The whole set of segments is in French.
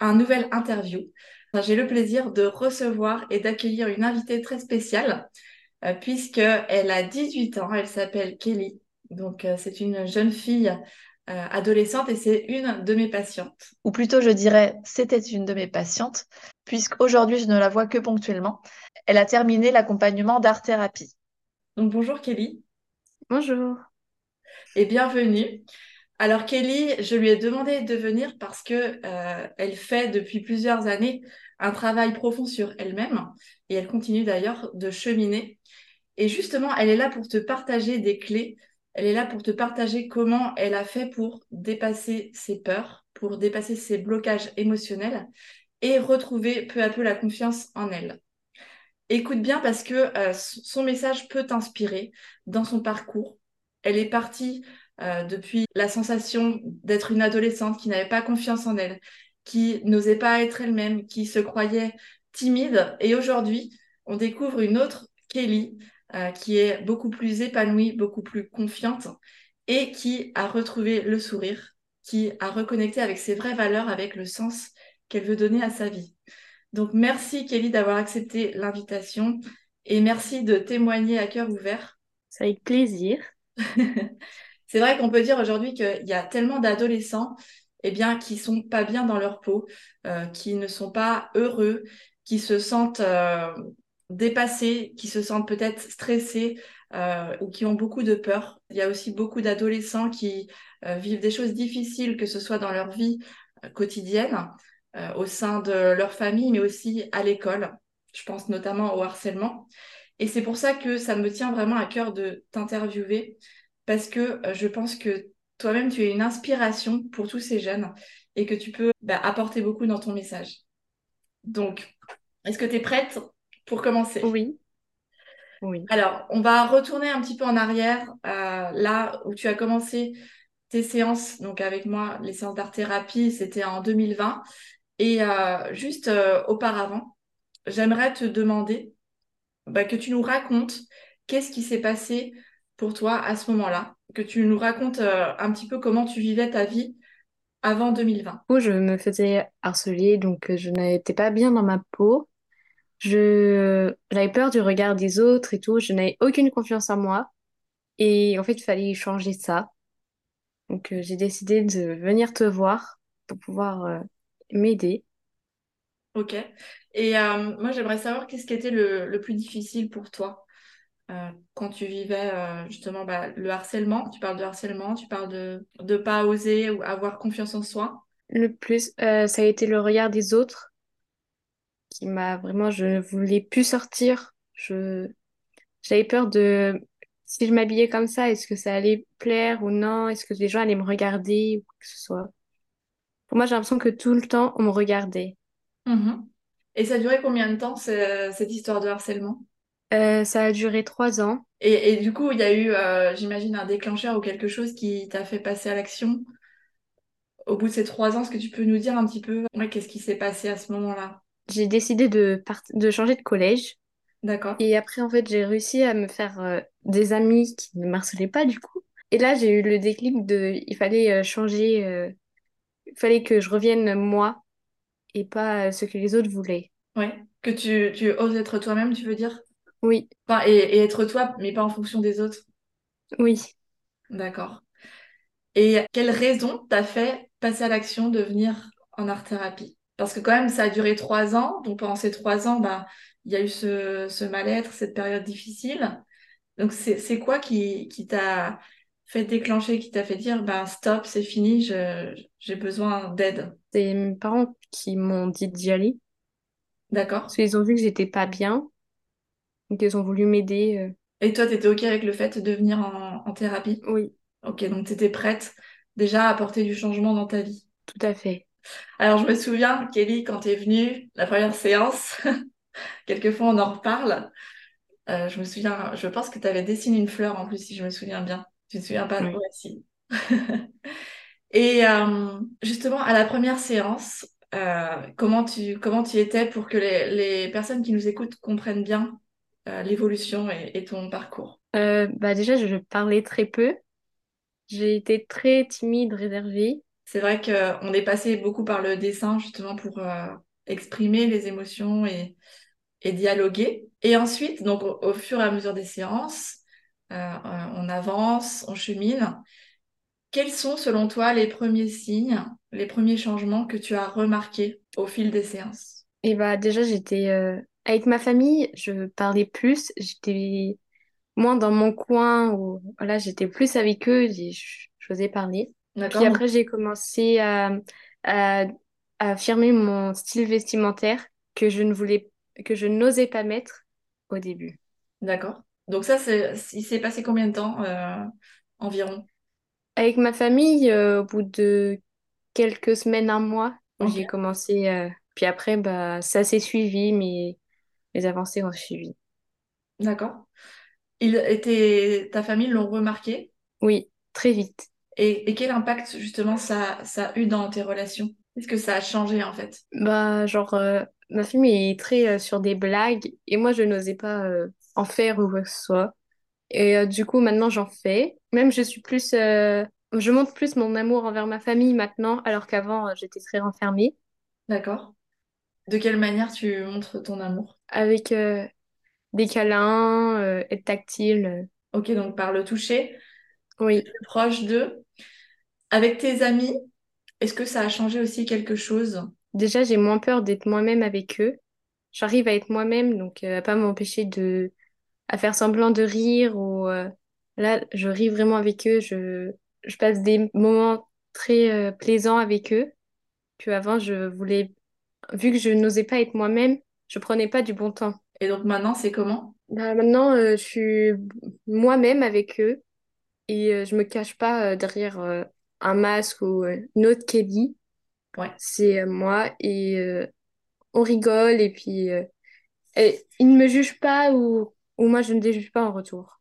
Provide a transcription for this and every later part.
un nouvel interview. J'ai le plaisir de recevoir et d'accueillir une invitée très spéciale euh, puisqu'elle a 18 ans, elle s'appelle Kelly. Donc euh, c'est une jeune fille euh, adolescente et c'est une de mes patientes. Ou plutôt je dirais c'était une de mes patientes puisqu'aujourd'hui je ne la vois que ponctuellement. Elle a terminé l'accompagnement d'art thérapie. Donc bonjour Kelly. Bonjour. Et bienvenue. Alors Kelly, je lui ai demandé de venir parce que euh, elle fait depuis plusieurs années un travail profond sur elle-même et elle continue d'ailleurs de cheminer. Et justement, elle est là pour te partager des clés. Elle est là pour te partager comment elle a fait pour dépasser ses peurs, pour dépasser ses blocages émotionnels et retrouver peu à peu la confiance en elle. Écoute bien parce que euh, son message peut t'inspirer dans son parcours. Elle est partie euh, depuis la sensation d'être une adolescente qui n'avait pas confiance en elle, qui n'osait pas être elle-même, qui se croyait timide. Et aujourd'hui, on découvre une autre Kelly euh, qui est beaucoup plus épanouie, beaucoup plus confiante et qui a retrouvé le sourire, qui a reconnecté avec ses vraies valeurs, avec le sens qu'elle veut donner à sa vie. Donc merci Kelly d'avoir accepté l'invitation et merci de témoigner à cœur ouvert. C'est avec plaisir. C'est vrai qu'on peut dire aujourd'hui qu'il y a tellement d'adolescents eh bien, qui sont pas bien dans leur peau, euh, qui ne sont pas heureux, qui se sentent euh, dépassés, qui se sentent peut-être stressés euh, ou qui ont beaucoup de peur. Il y a aussi beaucoup d'adolescents qui vivent des choses difficiles, que ce soit dans leur vie quotidienne, au sein de leur famille, mais aussi à l'école. Je pense notamment au harcèlement. Et c'est pour ça que ça me tient vraiment à cœur de t'interviewer parce que euh, je pense que toi-même, tu es une inspiration pour tous ces jeunes et que tu peux bah, apporter beaucoup dans ton message. Donc, est-ce que tu es prête pour commencer? Oui. Oui. Alors, on va retourner un petit peu en arrière, euh, là où tu as commencé tes séances, donc avec moi, les séances d'art-thérapie, c'était en 2020. Et euh, juste auparavant, j'aimerais te demander bah, que tu nous racontes qu'est-ce qui s'est passé pour toi à ce moment-là, que tu nous racontes euh, un petit peu comment tu vivais ta vie avant 2020. Où je me faisais harceler, donc euh, je n'étais pas bien dans ma peau. Je j'avais peur du regard des autres et tout. Je n'avais aucune confiance en moi. Et en fait, il fallait changer ça. Donc euh, j'ai décidé de venir te voir pour pouvoir m'aider. Ok. Et moi, j'aimerais savoir qu'est-ce qui était le plus difficile pour toi? Euh, quand tu vivais euh, justement bah, le harcèlement, tu parles de harcèlement, tu parles de ne pas oser ou avoir confiance en soi Le plus, euh, ça a été le regard des autres qui m'a vraiment, je ne voulais plus sortir. Je, j'avais peur de, si je m'habillais comme ça, est-ce que ça allait plaire ou non? Est-ce que les gens allaient me regarder ou que ce soit? Pour moi, j'ai l'impression que tout le temps, on me regardait. Mhm. Et ça durait combien de temps, cette histoire de harcèlement? Euh, ça a duré trois ans. Et, du coup, il y a eu, euh, j'imagine, un déclencheur ou quelque chose qui t'a fait passer à l'action au bout de ces trois ans. Est-ce que tu peux nous dire un petit peu qu'est-ce qui s'est passé à ce moment-là? J'ai décidé de, de changer de collège. D'accord. Et après, en fait, j'ai réussi à me faire euh, des amis qui ne harcelaient pas du coup. Et là, j'ai eu le déclic de, il fallait changer, il fallait que je revienne moi et pas ce que les autres voulaient. Ouais, que tu, tu oses être toi-même, tu veux dire? Oui. Enfin, et, être toi, mais pas en fonction des autres. Oui. D'accord. Et quelle raison t'a fait passer à l'action de venir en art-thérapie Parce que quand même, ça a duré trois ans. Donc pendant ces trois ans, bah, il y a eu ce, mal-être, cette période difficile. Donc c'est quoi qui, qui t'a fait déclencher, qui t'a fait dire, bah, stop, c'est fini, j'ai besoin d'aide? C'est mes parents qui m'ont dit d'y aller. D'accord. Parce qu'ils ont vu que j'étais pas bien. Donc, ils ont voulu m'aider. Euh. Et toi, tu étais OK avec le fait de venir en, thérapie? Oui, Ok, donc tu étais prête déjà à apporter du changement dans ta vie? tout à fait. Alors, je me souviens, Kelly, quand tu es venue, la première séance, quelquefois on en reparle. Euh, je me souviens, je pense que tu avais dessiné une fleur en plus, si je me souviens bien. Tu te souviens pas? Oui. Ouais, si. Et euh, justement, à la première séance, euh, comment tu, comment tu étais pour que les, les personnes qui nous écoutent comprennent bien l'évolution et, et ton parcours? Euh, bah déjà, je parlais très peu. J'ai été très timide, réservée. C'est vrai qu'on est passé beaucoup par le dessin justement pour euh, exprimer les émotions et, et dialoguer. Et ensuite, donc au, au fur et à mesure des séances, euh, euh, on avance, on chemine. Quels sont selon toi les premiers signes, les premiers changements que tu as remarqués au fil des séances? Et bah déjà, j'étais euh, avec ma famille, je parlais plus. J'étais moins dans mon coin où voilà, j'étais plus avec eux j'osais parler. Puis après, j'ai commencé à, à, à affirmer mon style vestimentaire que je ne voulais, que je n'osais pas mettre au début. d'accord. Donc ça, il s'est passé combien de temps euh, environ? Avec ma famille, euh, au bout de quelques semaines, un mois, j'ai commencé. euh, Puis après, bah, ça s'est suivi, mais les avancées ont suivi. d'accord. Il était, ta famille l'ont remarqué? Oui, très vite. et, et quel impact justement ça, ça a eu dans tes relations? Qu'est-ce que ça a changé en fait? Bah, genre, euh, ma famille est très euh, sur des blagues et moi, je n'osais pas euh, en faire ou quoi que ce soit. Et du coup, maintenant, j'en fais. Même, je suis plus. Je montre plus mon amour envers ma famille maintenant, alors qu'avant, j'étais très renfermée. D'accord. De quelle manière tu montres ton amour? Avec euh, des câlins, euh, être tactile. Ok, donc par le toucher, Oui. proche d'eux. Avec tes amis, est-ce que ça a changé aussi quelque chose? Déjà, j'ai moins peur d'être moi-même avec eux. J'arrive à être moi-même, donc euh, à pas m'empêcher de à faire semblant de rire ou là, je ris vraiment avec eux. Je, je passe des moments très euh, plaisants avec eux. Que avant, je voulais, vu que je n'osais pas être moi-même, je prenais pas du bon temps. Et donc maintenant, c'est comment? Bah, maintenant, euh, je suis moi-même avec eux et euh, je me cache pas euh, derrière euh, un masque ou une autre Kelly. Ouais, C'est moi et on rigole et puis et ils ne me jugent pas ou, ou moi je ne les juge pas en retour.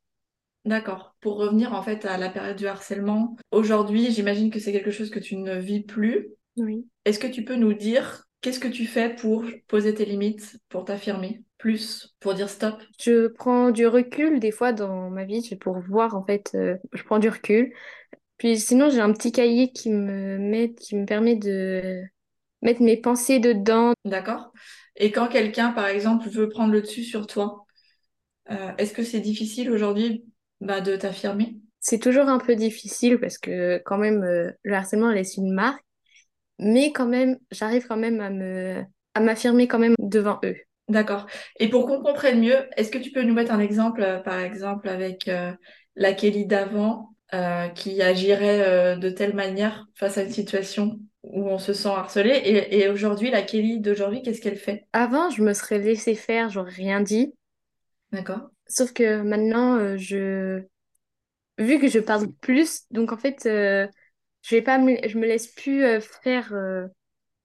d'accord. Pour revenir en fait à la période du harcèlement, aujourd'hui, j'imagine que c'est quelque chose que tu ne vis plus. Oui. Est-ce que tu peux nous dire qu'est-ce que tu fais pour poser tes limites, pour t'affirmer plus, pour dire stop? Je prends du recul des fois dans ma vie je- pour voir en fait, euh, je prends du recul. Puis sinon j'ai un petit cahier qui me met, qui me permet de mettre mes pensées dedans. D'accord? Et quand quelqu'un, par exemple, veut prendre le dessus sur toi, euh, est-ce que c'est difficile aujourd'hui bah, de t'affirmer? C'est toujours un peu difficile parce que quand même euh, le harcèlement laisse une marque, mais quand même j'arrive quand même à me à m'affirmer quand même devant eux. D'accord. Et pour qu'on comprenne mieux, est-ce que tu peux nous mettre un exemple, euh, par exemple, avec euh, la Kelly d'avant, euh, qui agirait euh, de telle manière face à une situation où on se sent harcelé, et, et aujourd'hui, la Kelly d'aujourd'hui, qu'est-ce qu'elle fait? Avant, je me serais laissé faire, j'aurais rien dit. D'accord? Sauf que maintenant, je vu que je parle plus, donc en fait, je vais pas me... je me laisse plus euh, faire. euh,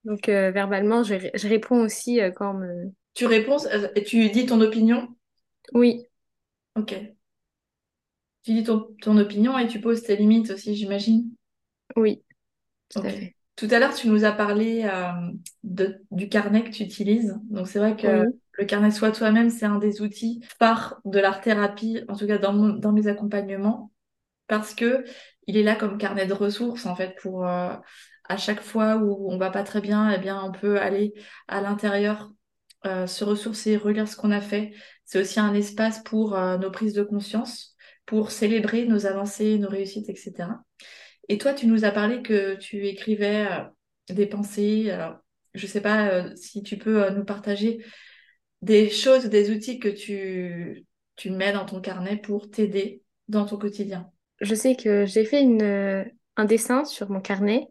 donc euh, verbalement, je, je réponds aussi quand me. Tu réponds, et tu dis ton opinion? Oui, Ok. Tu dis ton, ton opinion et tu poses tes limites aussi, j'imagine? oui, tout à fait. Tout à l'heure, tu nous as parlé euh, de, du carnet que tu utilises. Donc, c'est vrai que Oui, le carnet Sois toi-même, c'est un des outils phares de l'art-thérapie, en tout cas dans, mon- dans mes accompagnements, parce que il est là comme carnet de ressources, en fait, pour euh, à chaque fois où on va pas très bien, eh bien, on peut aller à l'intérieur, euh, se ressourcer, regarder ce qu'on a fait. C'est aussi un espace pour euh, nos prises de conscience, pour célébrer nos avancées, nos réussites, etc. Et toi, tu nous as parlé que tu écrivais des pensées. Alors, je sais pas si tu peux nous partager des choses, des outils que tu, tu mets dans ton carnet pour t'aider dans ton quotidien. Je sais que j'ai fait une, euh, un dessin sur mon carnet.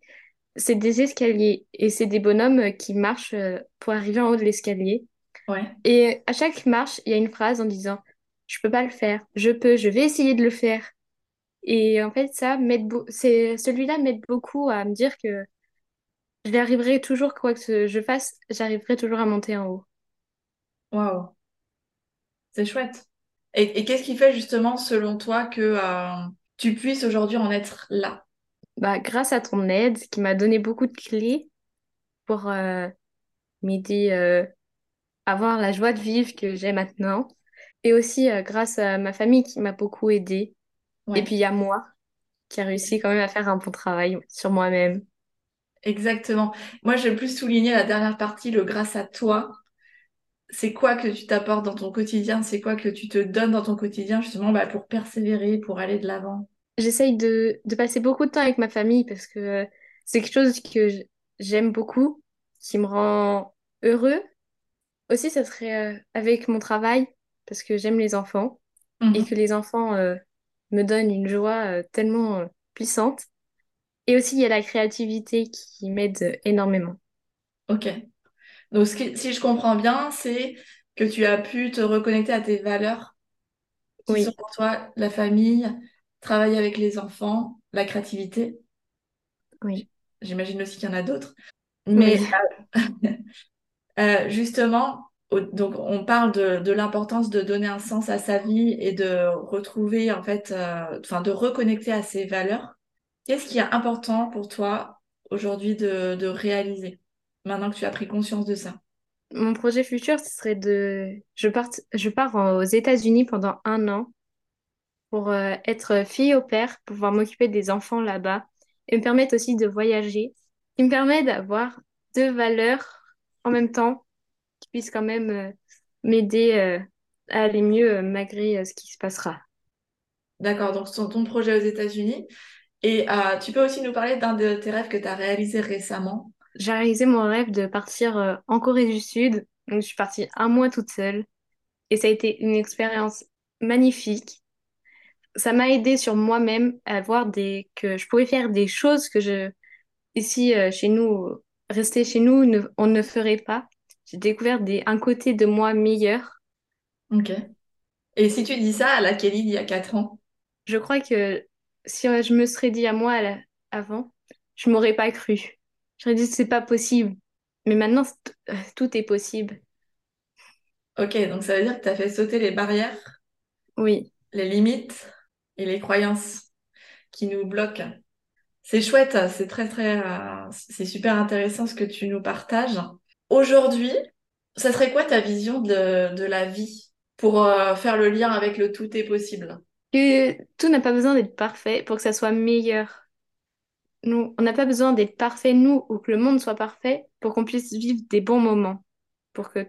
C'est des escaliers et c'est des bonhommes euh, qui marchent euh, pour arriver en haut de l'escalier. Ouais, Et à chaque marche, il y a une phrase en disant, je peux pas le faire, je peux, je vais essayer de le faire. Et en fait, ça m'aide c'est celui-là m'aide beaucoup à me dire que J'arriverai toujours, quoi que je fasse, j'arriverai toujours à monter en haut. Waouh, c'est chouette. Et, et qu'est-ce qui fait justement, selon toi, que euh, tu puisses aujourd'hui en être là? Bah, grâce à ton aide, qui m'a donné beaucoup de clés pour euh, m'aider euh, à avoir la joie de vivre que j'ai maintenant. Et aussi euh, grâce à ma famille qui m'a beaucoup aidée. Et puis il y a moi qui a réussi quand même à faire un bon travail sur moi-même. exactement. Moi, je vais plus souligner la dernière partie, le grâce à toi. C'est quoi que tu t'apportes dans ton quotidien? C'est quoi que tu te donnes dans ton quotidien, justement, bah, pour persévérer, pour aller de l'avant? J'essaye de, de passer beaucoup de temps avec ma famille parce que euh, c'est quelque chose que j'aime beaucoup, qui me rend heureux. Aussi, ça serait euh, avec mon travail parce que j'aime les enfants et Mhm. que les enfants euh, me donnent une joie euh, tellement euh, puissante. Et aussi, il y a la créativité qui m'aide énormément. Ok. Donc, ce qui- si je comprends bien, c'est que tu as pu te reconnecter à tes valeurs qui sont pour toi la famille, travailler avec les enfants, la créativité. oui, J'imagine aussi qu'il y en a d'autres. Mais oui. euh, justement, donc on parle de, de l'importance de donner un sens à sa vie et de retrouver, en fait, euh, enfin, de reconnecter à ses valeurs. Qu'est-ce qui est important pour toi aujourd'hui de, de réaliser, maintenant que tu as pris conscience de ça? Mon projet futur, ce serait de... Je pars, je pars aux États-Unis pendant un an pour euh, être fille au père, pouvoir m'occuper des enfants là-bas et me permettre aussi de voyager, qui me permet d'avoir deux valeurs en même temps qui puissent quand même euh, m'aider euh, à aller mieux malgré ce qui se passera. D'accord, donc c'est ton projet aux États-Unis. Et tu peux aussi nous parler d'un de tes rêves que tu as réalisé récemment? J'ai réalisé mon rêve de partir euh, en Corée du Sud, donc je suis partie un mois toute seule et ça a été une expérience magnifique. Ça m'a aidé sur moi-même à voir des... que je pouvais faire des choses que je ici euh, chez nous, rester chez nous, ne- on ne ferait pas. J'ai découvert des... un côté de moi meilleur. Ok. Et si tu dis ça à la Kelly d'il y a 4 ans, Je crois que si euh, je me serais dit à moi à la- avant, je m'aurais pas cru. J'aurais dit c'est pas possible. Mais maintenant, euh, tout est possible. ok, donc ça veut dire que tu as fait sauter les barrières, Oui, les limites et les croyances qui nous bloquent. C'est chouette, c'est très très, euh, c'est super intéressant ce que tu nous partages. Aujourd'hui, ça serait quoi ta vision de, de la vie pour euh, faire le lien avec le tout est possible? que tout n'a pas besoin d'être parfait pour que ça soit meilleur. Nous, on n'a pas besoin d'être parfait, nous, ou que le monde soit parfait pour qu'on puisse vivre des bons moments, pour que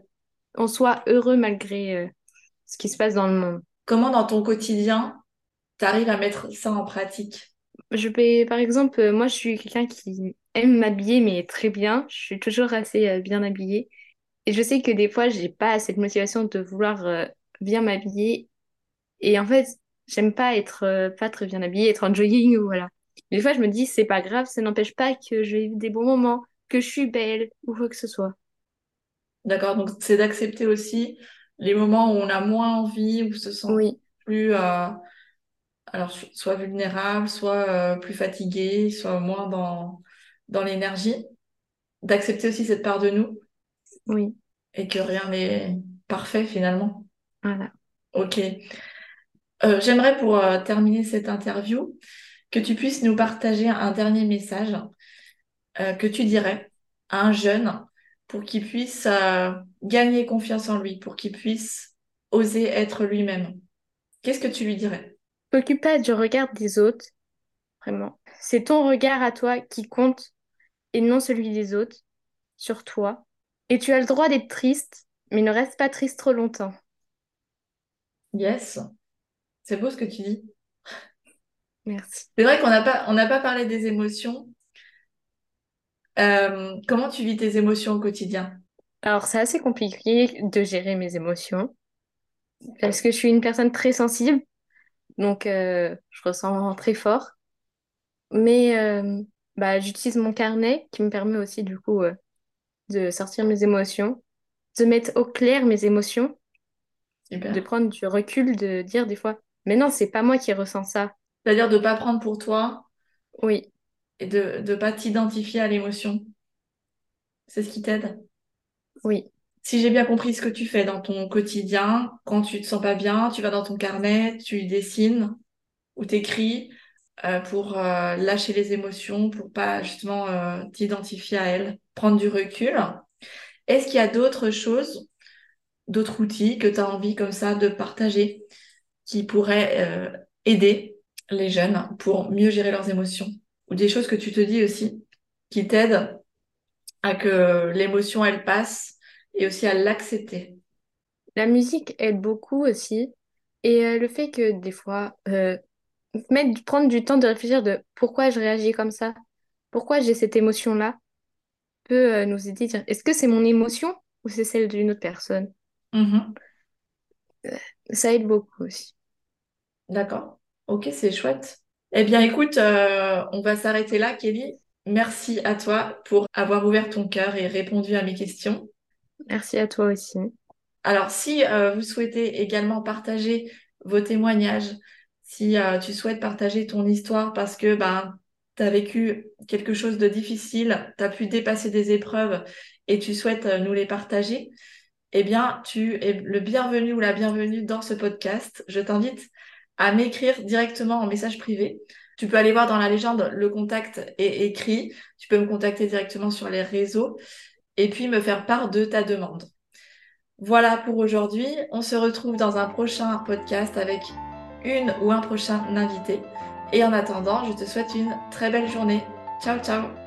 on soit heureux malgré euh, ce qui se passe dans le monde. Comment dans ton quotidien, tu arrives à mettre ça en pratique? Je vais, par exemple, euh, moi, je suis quelqu'un qui aime m'habiller, mais très bien. Je suis toujours assez euh, bien habillée. Et je sais que des fois, j'ai pas cette motivation de vouloir bien m'habiller. Et en fait, j'aime pas être pas très bien habillée, être en jogging ou voilà. Des fois, je me dis, c'est pas grave, ça n'empêche pas que vais vivre des bons moments, que je suis belle ou quoi que ce soit. D'accord, donc c'est d'accepter aussi les moments où on a moins envie, où on se sent Oui, plus, euh, alors so- soit vulnérable, soit euh, plus fatigué, soit moins dans, dans l'énergie. D'accepter aussi cette part de nous oui, et que rien n'est parfait finalement. voilà. Ok. Euh, j'aimerais pour terminer cette interview que tu puisses nous partager un dernier message euh, que tu dirais à un jeune pour qu'il puisse euh, gagner confiance en lui, pour qu'il puisse oser être lui-même. Qu'est-ce que tu lui dirais? T'occupe pas du regard des autres, vraiment. C'est ton regard à toi qui compte et non celui des autres sur toi. Et tu as le droit d'être triste, mais ne reste pas triste trop longtemps. Yes, c'est beau ce que tu dis. Merci. C'est vrai qu'on n'a pas, on n'a pas parlé des émotions. Euh, comment tu vis tes émotions au quotidien? Alors, c'est assez compliqué de gérer mes émotions parce que je suis une personne très sensible, donc euh, je ressens très fort. Mais euh, bah, j'utilise mon carnet qui me permet aussi du coup de sortir mes émotions, de mettre au clair mes émotions, de prendre du recul, de dire des fois, mais non, c'est pas moi qui ressens ça. C'est-à-dire de ne pas prendre pour toi Oui, et de ne pas t'identifier à l'émotion. C'est ce qui t'aide Oui. Si j'ai bien compris ce que tu fais dans ton quotidien, quand tu te sens pas bien, tu vas dans ton carnet, tu dessines ou t'écris euh, pour euh, lâcher les émotions, pour pas justement euh, t'identifier à elles, prendre du recul. Est-ce qu'il y a d'autres choses, d'autres outils que tu as envie comme ça de partager qui pourraient aider les jeunes pour mieux gérer leurs émotions ou des choses que tu te dis aussi qui t'aident à que l'émotion elle passe et aussi à l'accepter. La musique aide beaucoup aussi. Et euh, le fait que des fois, euh, mettre, prendre du temps de réfléchir de pourquoi je réagis comme ça, pourquoi j'ai cette émotion-là, peut euh, nous aider à dire est-ce que c'est mon émotion ou c'est celle d'une autre personne? Mhm. Ça aide beaucoup aussi. D'accord. Ok, c'est chouette. Eh bien, écoute, euh, on va s'arrêter là, Kelly. Merci à toi pour avoir ouvert ton cœur et répondu à mes questions. Merci à toi aussi. Alors, si euh, vous souhaitez également partager vos témoignages, si euh, tu souhaites partager ton histoire parce que ben, tu as vécu quelque chose de difficile, tu as pu dépasser des épreuves et tu souhaites nous les partager, eh bien, tu es le bienvenu ou la bienvenue dans ce podcast. Je t'invite à m'écrire directement en message privé. Tu peux aller voir dans la légende, le contact est écrit. Tu peux me contacter directement sur les réseaux et puis me faire part de ta demande. Voilà pour aujourd'hui. On se retrouve dans un prochain podcast avec une ou un prochain invité. Et en attendant, je te souhaite une très belle journée. Ciao, ciao